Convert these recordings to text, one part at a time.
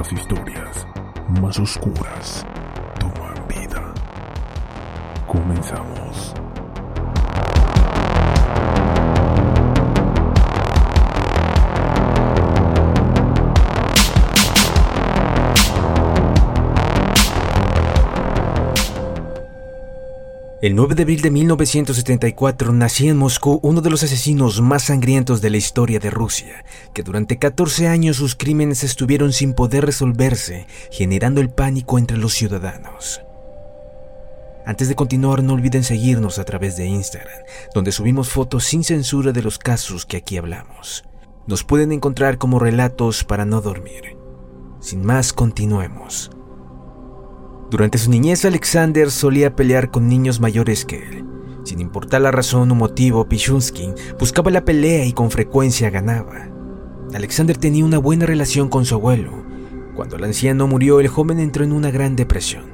Las historias más oscuras toman vida. Comenzamos. El 9 de abril de 1974 nació en Moscú uno de los asesinos más sangrientos de la historia de Rusia, que durante 14 años sus crímenes estuvieron sin poder resolverse, generando el pánico entre los ciudadanos. Antes de continuar, no olviden seguirnos a través de Instagram, donde subimos fotos sin censura de los casos que aquí hablamos. Nos pueden encontrar como relatos para no dormir. Sin más, continuemos. Durante su niñez, Alexander solía pelear con niños mayores que él. Sin importar la razón o motivo, Pichunsky buscaba la pelea y con frecuencia ganaba. Alexander tenía una buena relación con su abuelo. Cuando el anciano murió, el joven entró en una gran depresión.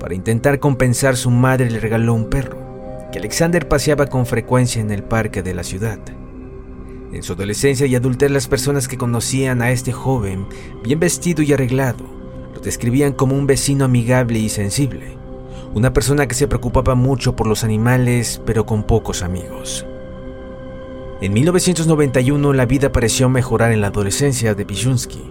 Para intentar compensar, su madre le regaló un perro, que Alexander paseaba con frecuencia en el parque de la ciudad. En su adolescencia y adultez, las personas que conocían a este joven, bien vestido y arreglado, describían como un vecino amigable y sensible, una persona que se preocupaba mucho por los animales, pero con pocos amigos. En 1991 la vida pareció mejorar en la adolescencia de Pichunsky,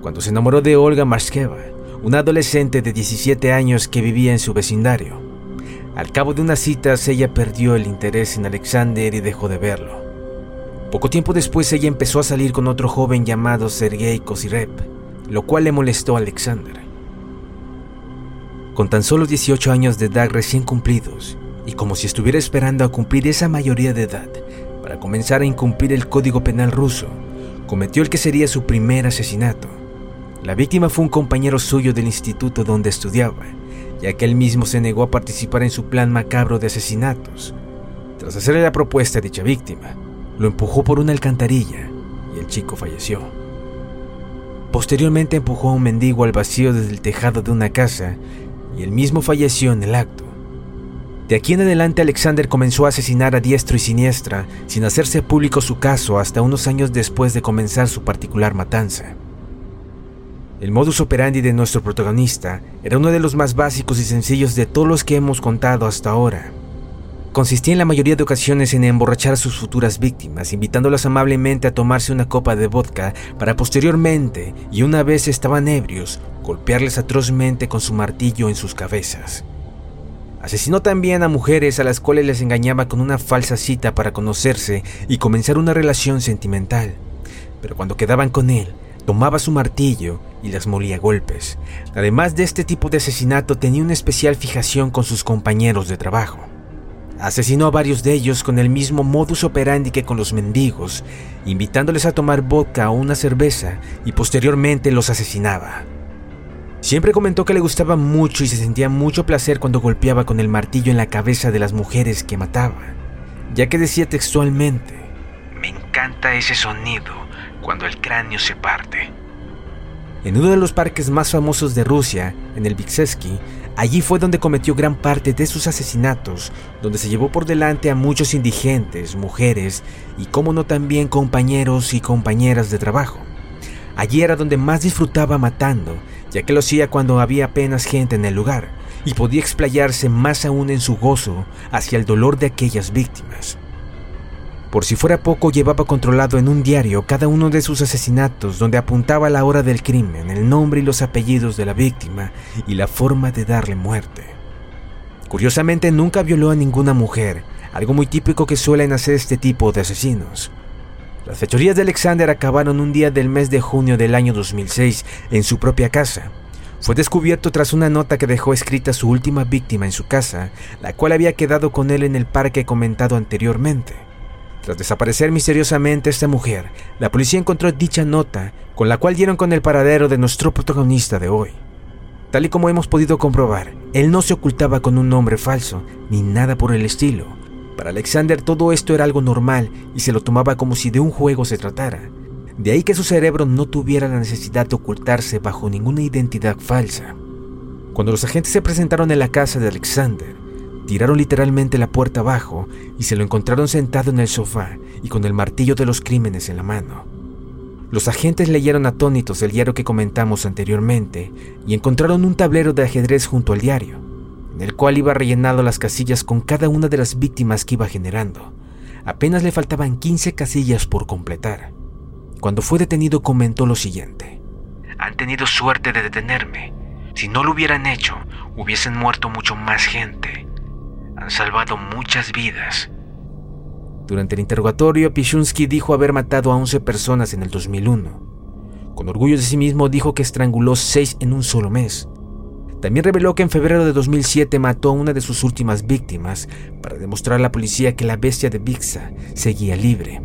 cuando se enamoró de Olga Marskeva, una adolescente de 17 años que vivía en su vecindario. Al cabo de unas citas ella perdió el interés en Alexander y dejó de verlo. Poco tiempo después ella empezó a salir con otro joven llamado Sergei Kosirev, lo cual le molestó a Alexander. Con tan solo 18 años de edad recién cumplidos, y como si estuviera esperando a cumplir esa mayoría de edad para comenzar a incumplir el código penal ruso, cometió el que sería su primer asesinato. La víctima fue un compañero suyo del instituto donde estudiaba, ya que él mismo se negó a participar en su plan macabro de asesinatos. Tras hacerle la propuesta a dicha víctima, lo empujó por una alcantarilla y el chico falleció. Posteriormente empujó a un mendigo al vacío desde el tejado de una casa y él mismo falleció en el acto. De aquí en adelante Alexander comenzó a asesinar a diestro y siniestra sin hacerse público su caso hasta unos años después de comenzar su particular matanza. El modus operandi de nuestro protagonista era uno de los más básicos y sencillos de todos los que hemos contado hasta ahora. Consistía en la mayoría de ocasiones en emborrachar a sus futuras víctimas, invitándolas amablemente a tomarse una copa de vodka para posteriormente, y una vez estaban ebrios, golpearles atrozmente con su martillo en sus cabezas. Asesinó también a mujeres a las cuales les engañaba con una falsa cita para conocerse y comenzar una relación sentimental. Pero cuando quedaban con él, tomaba su martillo y las molía a golpes. Además de este tipo de asesinato, tenía una especial fijación con sus compañeros de trabajo. Asesinó a varios de ellos con el mismo modus operandi que con los mendigos, invitándoles a tomar vodka o una cerveza y posteriormente los asesinaba. Siempre comentó que le gustaba mucho y se sentía mucho placer cuando golpeaba con el martillo en la cabeza de las mujeres que mataba, ya que decía textualmente, me encanta ese sonido cuando el cráneo se parte. En uno de los parques más famosos de Rusia, en el Vixesky, allí fue donde cometió gran parte de sus asesinatos, donde se llevó por delante a muchos indigentes, mujeres y, como no, también compañeros y compañeras de trabajo. Allí era donde más disfrutaba matando, ya que lo hacía cuando había apenas gente en el lugar, y podía explayarse más aún en su gozo hacia el dolor de aquellas víctimas. Por si fuera poco, llevaba controlado en un diario cada uno de sus asesinatos donde apuntaba la hora del crimen, el nombre y los apellidos de la víctima y la forma de darle muerte. Curiosamente, nunca violó a ninguna mujer, algo muy típico que suelen hacer este tipo de asesinos. Las fechorías de Alexander acabaron un día del mes de junio del año 2006 en su propia casa. Fue descubierto tras una nota que dejó escrita su última víctima en su casa, la cual había quedado con él en el parque comentado anteriormente. Tras desaparecer misteriosamente esta mujer, la policía encontró dicha nota, con la cual dieron con el paradero de nuestro protagonista de hoy. Tal y como hemos podido comprobar, él no se ocultaba con un nombre falso, ni nada por el estilo. Para Alexander todo esto era algo normal y se lo tomaba como si de un juego se tratara. De ahí que su cerebro no tuviera la necesidad de ocultarse bajo ninguna identidad falsa. Cuando los agentes se presentaron en la casa de Alexander, Tiraron literalmente la puerta abajo y se lo encontraron sentado en el sofá y con el martillo de los crímenes en la mano. Los agentes leyeron atónitos el diario que comentamos anteriormente y encontraron un tablero de ajedrez junto al diario, en el cual iba rellenado las casillas con cada una de las víctimas que iba generando. Apenas le faltaban 15 casillas por completar. Cuando fue detenido comentó lo siguiente. Han tenido suerte de detenerme. Si no lo hubieran hecho, hubiesen muerto mucho más gente han salvado muchas vidas. Durante el interrogatorio, Pichunsky dijo haber matado a 11 personas en el 2001. Con orgullo de sí mismo dijo que estranguló 6 en un solo mes. También reveló que en febrero de 2007 mató a una de sus últimas víctimas para demostrar a la policía que la bestia de Vixa seguía libre.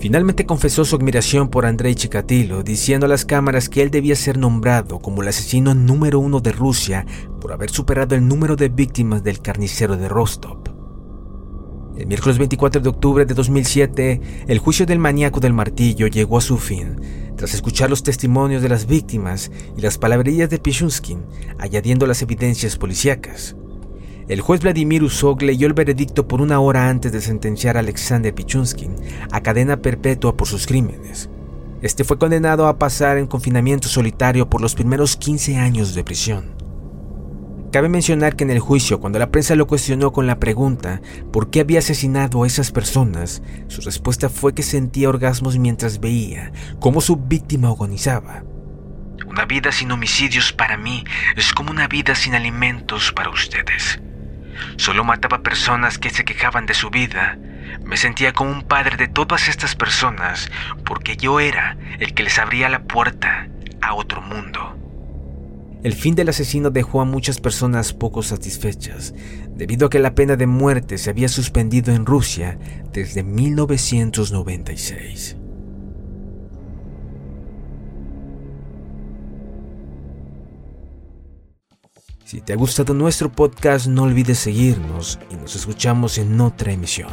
Finalmente confesó su admiración por Andrei Chikatilo, diciendo a las cámaras que él debía ser nombrado como el asesino número uno de Rusia por haber superado el número de víctimas del carnicero de Rostov. El miércoles 24 de octubre de 2007, el juicio del maníaco del martillo llegó a su fin, tras escuchar los testimonios de las víctimas y las palabrillas de Pichunskin, añadiendo las evidencias policíacas. El juez Vladimir Usog leyó el veredicto por una hora antes de sentenciar a Alexander Pichunskin a cadena perpetua por sus crímenes. Este fue condenado a pasar en confinamiento solitario por los primeros 15 años de prisión. Cabe mencionar que en el juicio, cuando la prensa lo cuestionó con la pregunta por qué había asesinado a esas personas, su respuesta fue que sentía orgasmos mientras veía cómo su víctima agonizaba. Una vida sin homicidios para mí es como una vida sin alimentos para ustedes. Solo mataba personas que se quejaban de su vida. Me sentía como un padre de todas estas personas porque yo era el que les abría la puerta a otro mundo. El fin del asesino dejó a muchas personas poco satisfechas, debido a que la pena de muerte se había suspendido en Rusia desde 1996. Si te ha gustado nuestro podcast, no olvides seguirnos y nos escuchamos en otra emisión.